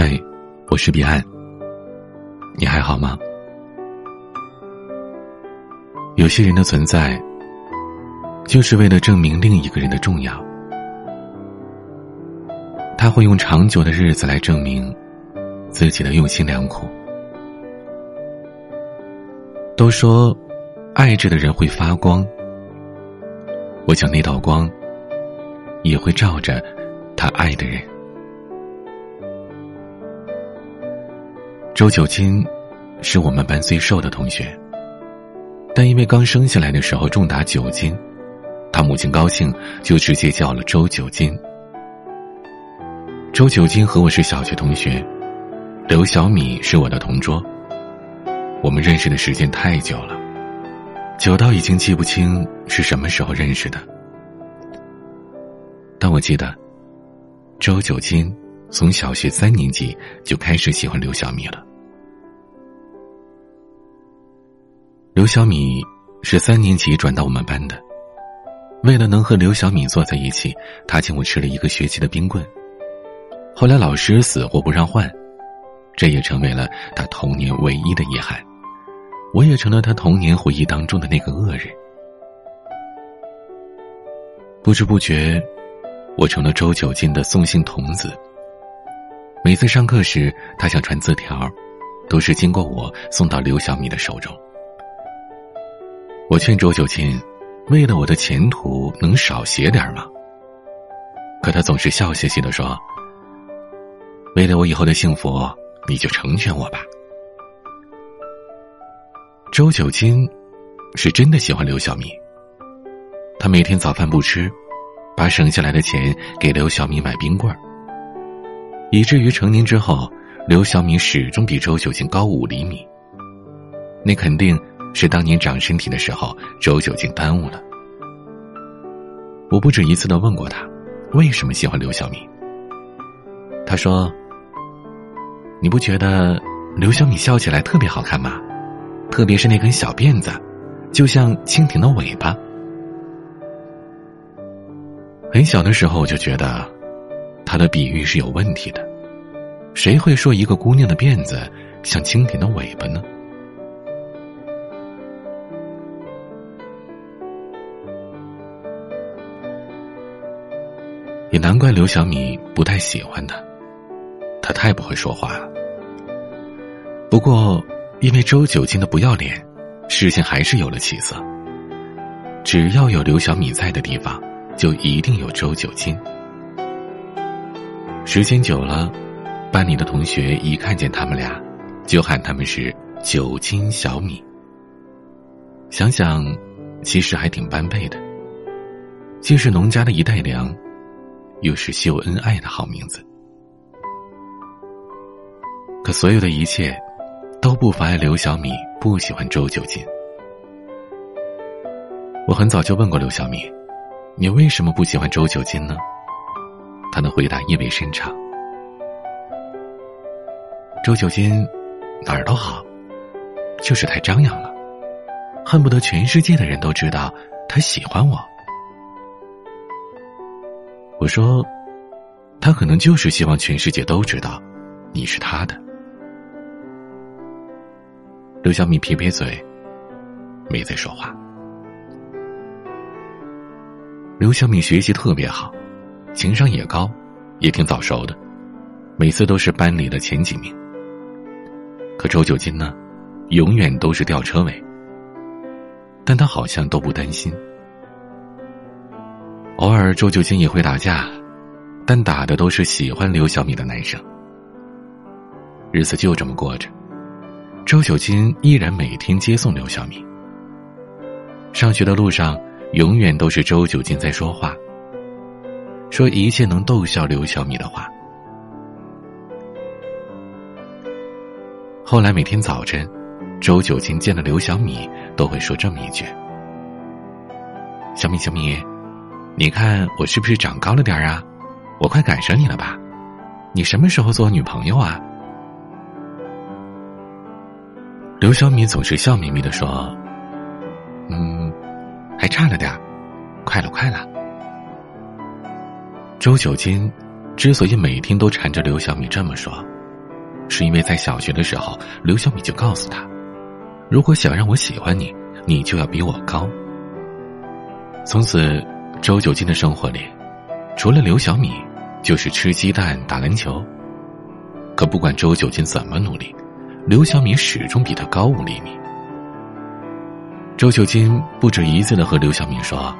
嗨，我是彼岸。你还好吗？有些人的存在，就是为了证明另一个人的重要。他会用长久的日子来证明自己的用心良苦。都说，爱着的人会发光。我想那道光，也会照着他爱的人。周九金是我们班最瘦的同学，但因为刚生下来的时候重达九斤，他母亲高兴就直接叫了周九金。周九金和我是小学同学，刘小米是我的同桌。我们认识的时间太久了，久到已经记不清是什么时候认识的，但我记得，周九金从小学三年级就开始喜欢刘小米了。刘小米是三年级转到我们班的，为了能和刘小米坐在一起，他请我吃了一个学期的冰棍。后来老师死活不让换，这也成为了他童年唯一的遗憾。我也成了他童年回忆当中的那个恶人。不知不觉，我成了周九进的送信童子。每次上课时，他想传字条，都是经过我送到刘小米的手中。劝周九金，为了我的前途，能少写点吗？可他总是笑嘻嘻的说：“为了我以后的幸福，你就成全我吧。”周九金是真的喜欢刘小米。他每天早饭不吃，把省下来的钱给刘小米买冰棍儿，以至于成年之后，刘小米始终比周九金高五厘米。那肯定。是当年长身体的时候，周九金耽误了。我不止一次的问过他，为什么喜欢刘小米。他说：“你不觉得刘小米笑起来特别好看吗？特别是那根小辫子，就像蜻蜓的尾巴。”很小的时候我就觉得，他的比喻是有问题的。谁会说一个姑娘的辫子像蜻蜓的尾巴呢？也难怪刘小米不太喜欢他，他太不会说话了。不过，因为周九金的不要脸，事情还是有了起色。只要有刘小米在的地方，就一定有周九金。时间久了，班里的同学一看见他们俩，就喊他们是“九金小米”。想想，其实还挺般配的，既是农家的一代粮。又是秀恩爱的好名字，可所有的一切都不妨碍刘小米不喜欢周九金。我很早就问过刘小米：“你为什么不喜欢周九金呢？”他的回答意味深长：“周九金哪儿都好，就是太张扬了，恨不得全世界的人都知道他喜欢我。”我说，他可能就是希望全世界都知道，你是他的。刘小米撇撇嘴，没再说话。刘小米学习特别好，情商也高，也挺早熟的，每次都是班里的前几名。可周九金呢，永远都是吊车尾，但他好像都不担心。偶尔，周九金也会打架，但打的都是喜欢刘小米的男生。日子就这么过着，周九金依然每天接送刘小米。上学的路上，永远都是周九金在说话，说一切能逗笑刘小米的话。后来每天早晨，周九金见了刘小米，都会说这么一句：“小米，小米。”你看我是不是长高了点啊？我快赶上你了吧？你什么时候做我女朋友啊？刘小米总是笑眯眯的说：“嗯，还差了点快了，快了。”周九金之所以每天都缠着刘小米这么说，是因为在小学的时候，刘小米就告诉他，如果想让我喜欢你，你就要比我高。从此，周九金的生活里，除了刘小米，就是吃鸡蛋、打篮球。可不管周九金怎么努力，刘小米始终比他高五厘米。周九金不止一次的和刘小米说：“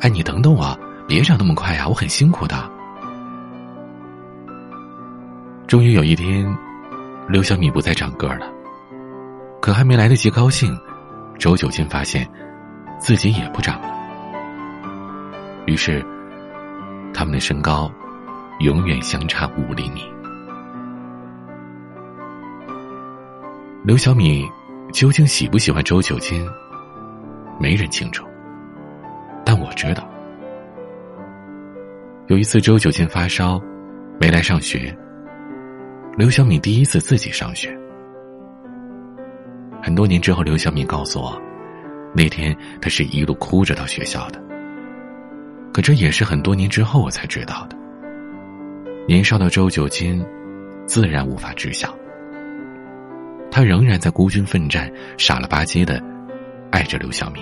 哎，你等等我，别长那么快呀，我很辛苦的。”终于有一天，刘小米不再长个了。可还没来得及高兴，周九金发现自己也不长了。于是，他们的身高永远相差五厘米。刘小米究竟喜不喜欢周九金？没人清楚，但我知道。有一次，周九金发烧，没来上学。刘小米第一次自己上学。很多年之后，刘小米告诉我，那天他是一路哭着到学校的。可这也是很多年之后我才知道的。年少的周九金，自然无法知晓。他仍然在孤军奋战，傻了吧唧的爱着刘小米。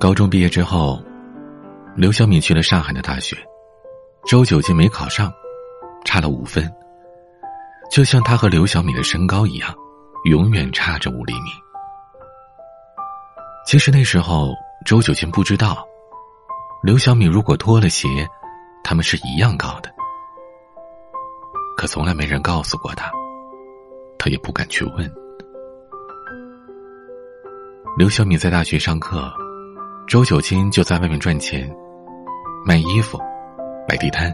高中毕业之后，刘小米去了上海的大学，周九金没考上，差了五分。就像他和刘小米的身高一样，永远差着五厘米。其实那时候，周九金不知道，刘小米如果脱了鞋，他们是一样高的。可从来没人告诉过他，他也不敢去问。刘小米在大学上课，周九金就在外面赚钱，卖衣服、摆地摊、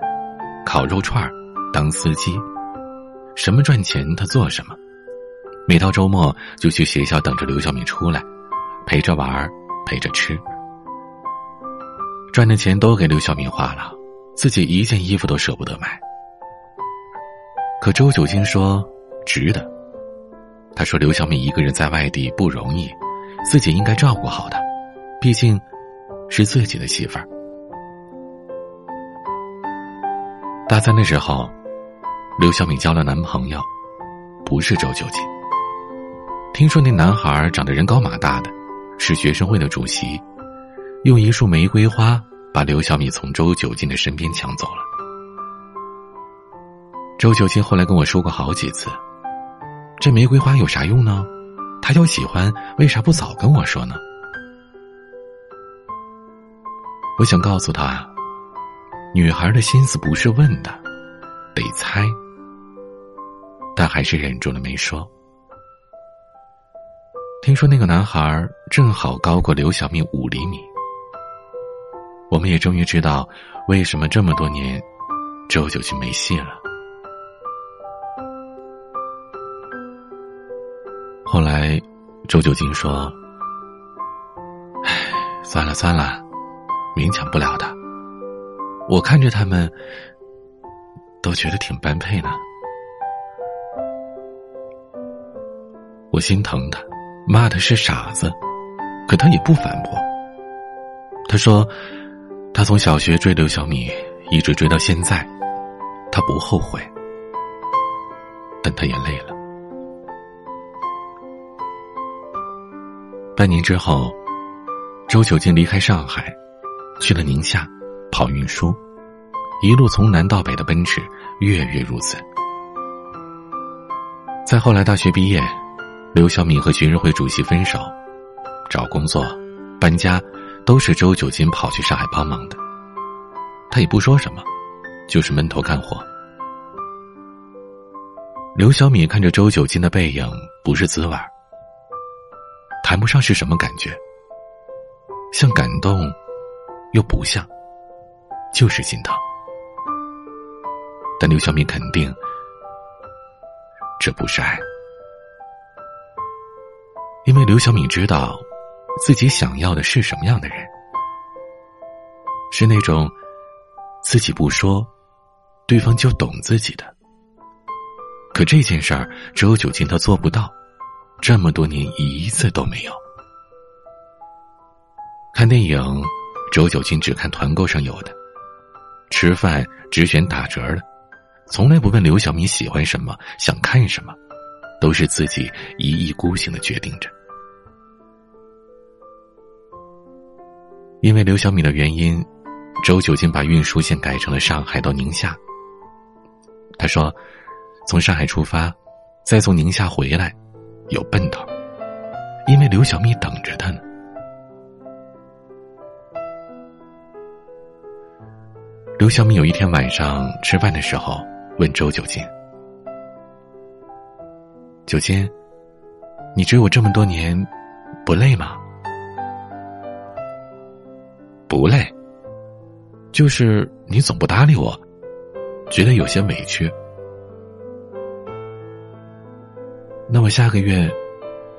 烤肉串当司机，什么赚钱他做什么。每到周末就去学校等着刘小米出来。陪着玩陪着吃，赚的钱都给刘小米花了，自己一件衣服都舍不得买。可周九金说值得。他说刘小敏一个人在外地不容易，自己应该照顾好她，毕竟是自己的媳妇儿。大三的时候，刘小敏交了男朋友，不是周九金。听说那男孩长得人高马大的。是学生会的主席，用一束玫瑰花把刘小米从周九金的身边抢走了。周九金后来跟我说过好几次，这玫瑰花有啥用呢？他要喜欢，为啥不早跟我说呢？我想告诉他，女孩的心思不是问的，得猜，但还是忍住了没说。听说那个男孩正好高过刘小蜜五厘米，我们也终于知道为什么这么多年周九金没戏了。后来，周九金说：“唉，算了算了，勉强不了的。我看着他们，都觉得挺般配呢。我心疼他。”骂他是傻子，可他也不反驳。他说：“他从小学追刘小米，一直追到现在，他不后悔，但他也累了。”半年之后，周九静离开上海，去了宁夏，跑运输，一路从南到北的奔驰，月月如此。再后来，大学毕业。刘小敏和学生会主席分手，找工作、搬家，都是周九金跑去上海帮忙的。他也不说什么，就是闷头干活。刘小敏看着周九金的背影，不是滋味儿谈不上是什么感觉，像感动，又不像，就是心疼。但刘小敏肯定，这不是爱。因为刘小敏知道，自己想要的是什么样的人，是那种自己不说，对方就懂自己的。可这件事儿，周九金他做不到，这么多年一次都没有。看电影，周九金只看团购上有的，吃饭只选打折的，从来不问刘小米喜欢什么、想看什么，都是自己一意孤行的决定着。因为刘小米的原因，周九金把运输线改成了上海到宁夏。他说：“从上海出发，再从宁夏回来，有奔头，因为刘小米等着他呢。”刘小米有一天晚上吃饭的时候，问周九金：“九金，你追我这么多年，不累吗？”不累，就是你总不搭理我，觉得有些委屈。那我下个月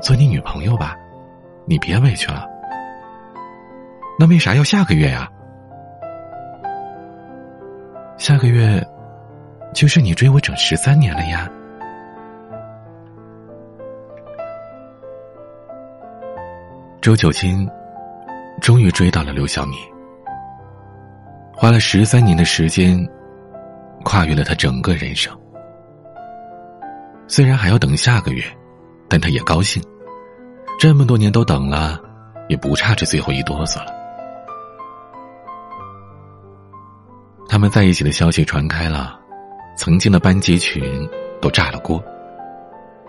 做你女朋友吧，你别委屈了。那为啥要下个月呀？下个月就是你追我整十三年了呀。周九金。终于追到了刘小米，花了十三年的时间，跨越了他整个人生。虽然还要等下个月，但他也高兴。这么多年都等了，也不差这最后一哆嗦了。他们在一起的消息传开了，曾经的班级群都炸了锅。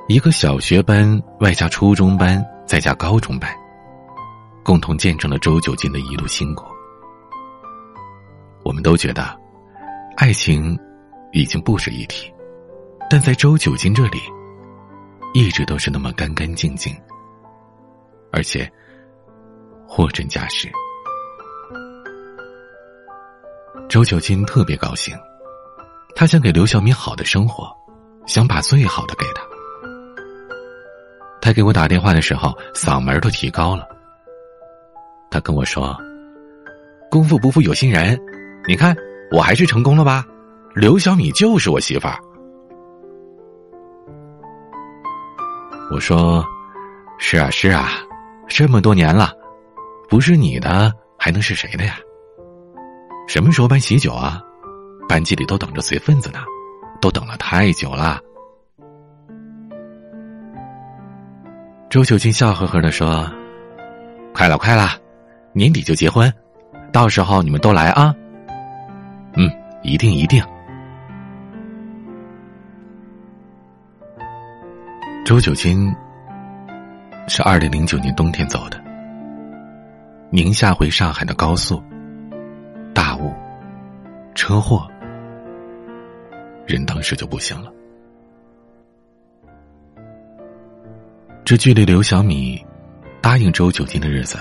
一个小学班，外加初中班，再加高中班。共同见证了周九金的一路辛苦，我们都觉得，爱情已经不值一提，但在周九金这里，一直都是那么干干净净，而且货真价实。周九金特别高兴，他想给刘小米好的生活，想把最好的给他。他给我打电话的时候，嗓门都提高了。他跟我说：“功夫不负有心人，你看我还是成功了吧？刘小米就是我媳妇儿。”我说：“是啊是啊，这么多年了，不是你的还能是谁的呀？什么时候办喜酒啊？班级里都等着随份子呢，都等了太久了。”周秀清笑呵呵的说：“快了，快了。”年底就结婚，到时候你们都来啊！嗯，一定一定。周九金是二零零九年冬天走的，宁夏回上海的高速，大雾，车祸，人当时就不行了。这距离刘小米答应周九金的日子。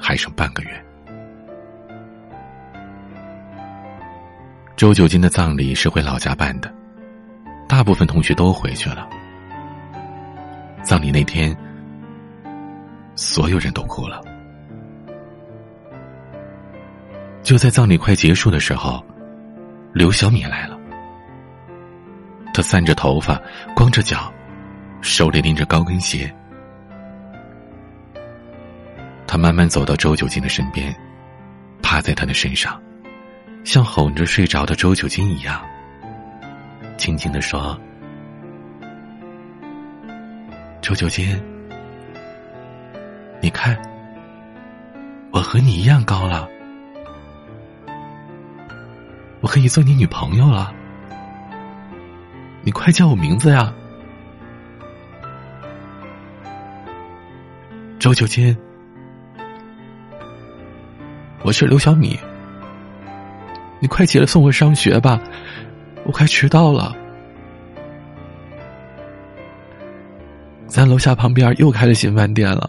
还剩半个月。周九金的葬礼是回老家办的，大部分同学都回去了。葬礼那天，所有人都哭了。就在葬礼快结束的时候，刘小米来了。他散着头发，光着脚，手里拎着高跟鞋。慢慢走到周九金的身边，趴在他的身上，像哄着睡着的周九金一样，轻轻的说：“周九金，你看，我和你一样高了，我可以做你女朋友了，你快叫我名字呀，周九金。”我是刘小米，你快起来送我上学吧，我快迟到了。咱楼下旁边又开了新饭店了，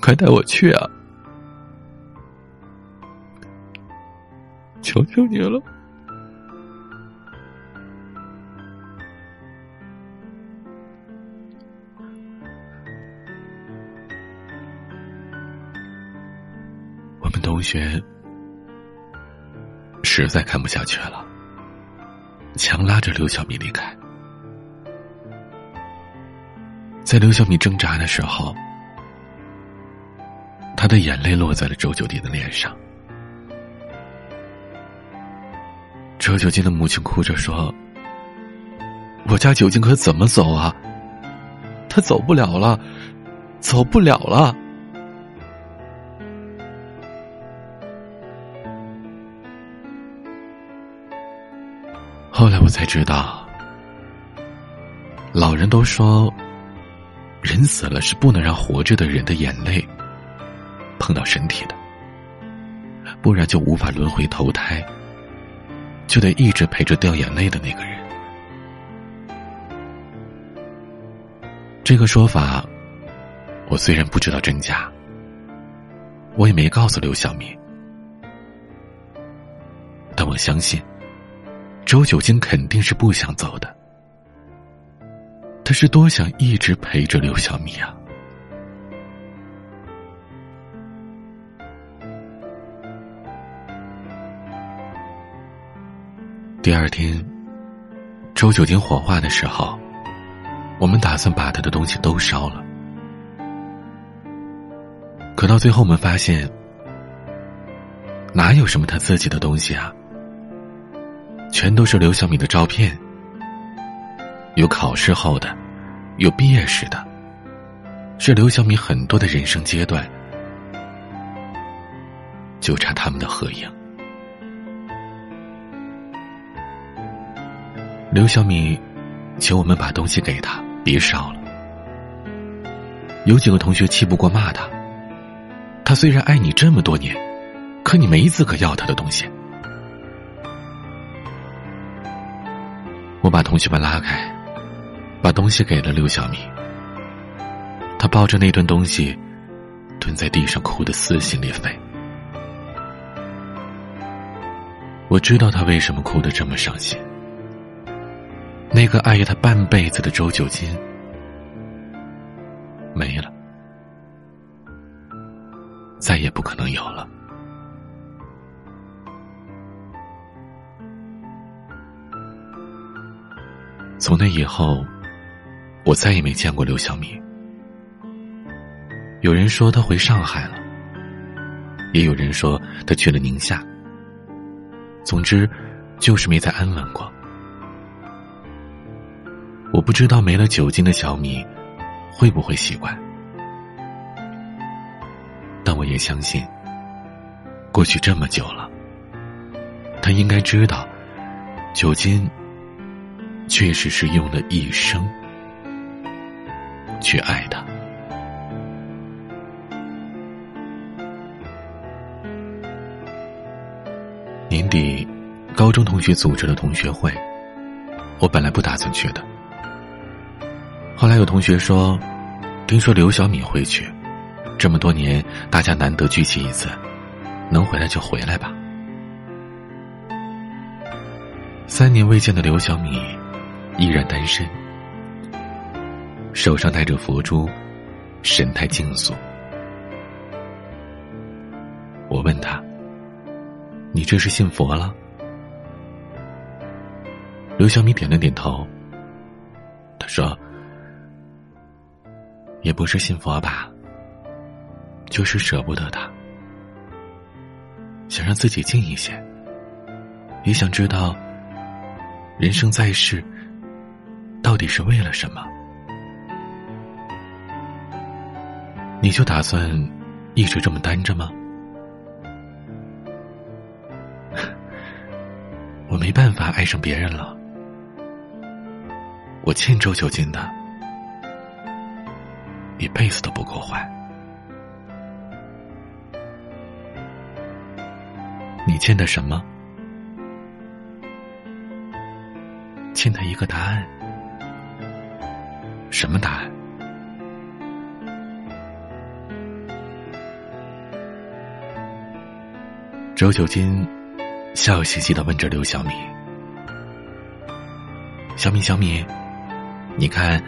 快带我去啊！求求你了。同学实在看不下去了，强拉着刘小米离开。在刘小米挣扎的时候，他的眼泪落在了周九弟的脸上。周九金的母亲哭着说：“我家九金可怎么走啊？他走不了了，走不了了。”后来我才知道，老人都说，人死了是不能让活着的人的眼泪碰到身体的，不然就无法轮回投胎，就得一直陪着掉眼泪的那个人。这个说法，我虽然不知道真假，我也没告诉刘小明，但我相信。周九金肯定是不想走的，他是多想一直陪着刘小米啊！第二天，周九金火化的时候，我们打算把他的东西都烧了，可到最后我们发现，哪有什么他自己的东西啊？全都是刘小米的照片，有考试后的，有毕业时的，是刘小米很多的人生阶段，就差他们的合影。刘小米请我们把东西给他，别烧了。有几个同学气不过，骂他：“他虽然爱你这么多年，可你没资格要他的东西。”我把同学们拉开，把东西给了刘小明。他抱着那顿东西，蹲在地上哭得撕心裂肺。我知道他为什么哭得这么伤心。那个爱他半辈子的周九金没了，再也不可能有了。从那以后，我再也没见过刘小米。有人说他回上海了，也有人说他去了宁夏。总之，就是没再安稳过。我不知道没了酒精的小米会不会习惯，但我也相信，过去这么久了，他应该知道酒精。确实是用了一生去爱他。年底，高中同学组织了同学会，我本来不打算去的。后来有同学说，听说刘小米会去，这么多年大家难得聚齐一次，能回来就回来吧。三年未见的刘小米。依然单身，手上戴着佛珠，神态静肃。我问他：“你这是信佛了？”刘小米点了点头。他说：“也不是信佛吧，就是舍不得他，想让自己静一些，也想知道人生在世。”到底是为了什么？你就打算一直这么单着吗？我没办法爱上别人了，我欠周九金的，一辈子都不够还。你欠的什么？欠他一个答案。什么答案？周九金笑嘻嘻的问着刘小米：“小米，小米，你看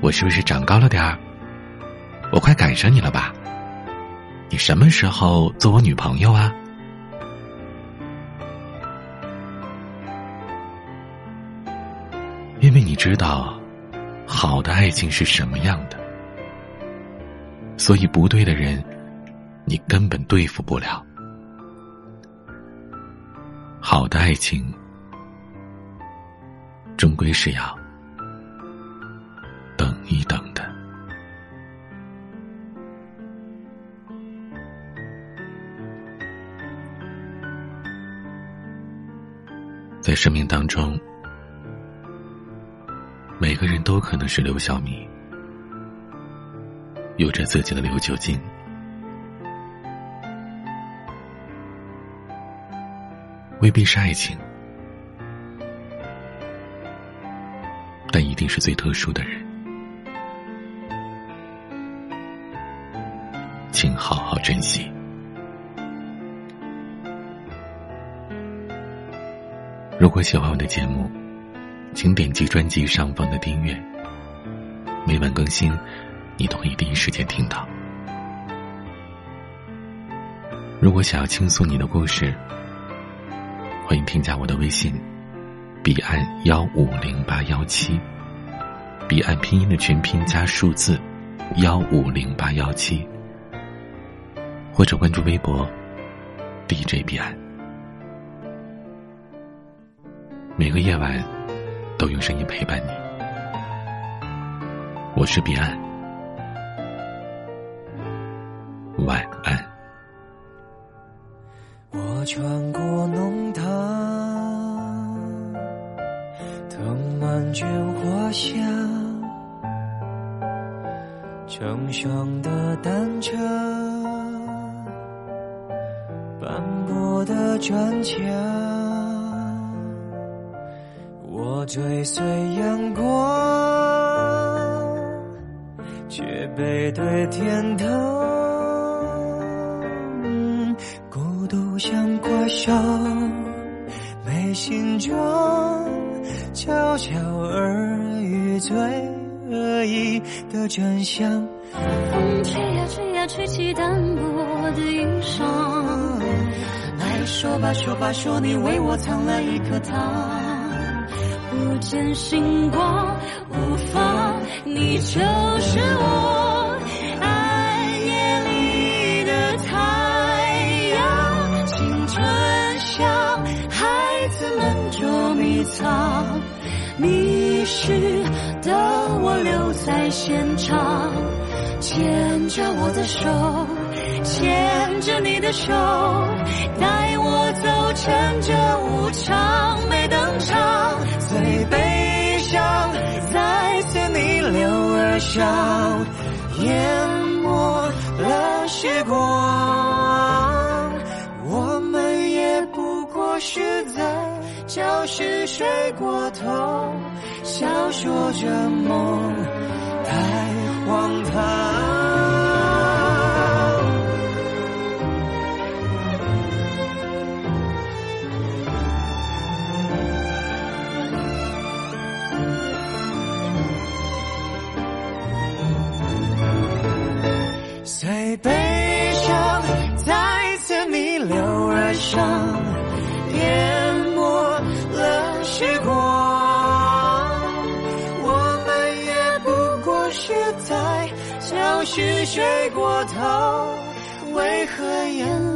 我是不是长高了点儿？我快赶上你了吧？你什么时候做我女朋友啊？”因为你知道。好的爱情是什么样的？所以不对的人，你根本对付不了。好的爱情，终归是要等一等的。在生命当中，每个人都可能是刘小米，有着自己的刘九金。未必是爱情，但一定是最特殊的人，请好好珍惜。如果喜欢我的节目，请点击专辑上方的订阅，每晚更新，你都可以第一时间听到。如果想要倾诉你的故事，欢迎添加我的微信，彼岸幺五零八幺七，彼岸拼音的全拼加数字幺五零八幺七，或者关注微博 DJ 彼岸。每个夜晚都用声音陪伴你，我是彼岸，晚安。我穿过弄堂，藤蔓卷花香，成双的单车，斑驳的砖墙，我追随阳光，却背对天堂。孤独像怪兽，没形状，悄悄耳语最恶意的真相。风吹呀吹呀，吹起单薄的衣裳。来说吧说吧，说你为我藏了一颗糖。不见星光无妨你就是我暗夜里的太阳青春像孩子们捉迷藏迷失的我留在现场。牵着我的手，牵着你的手，带我走，趁着无常没登场，最悲伤再次逆流而上，淹没了时光，我们也不过是在。教室睡过头，笑说着梦太荒唐。随悲伤再次逆流而上。睡过头，为何眼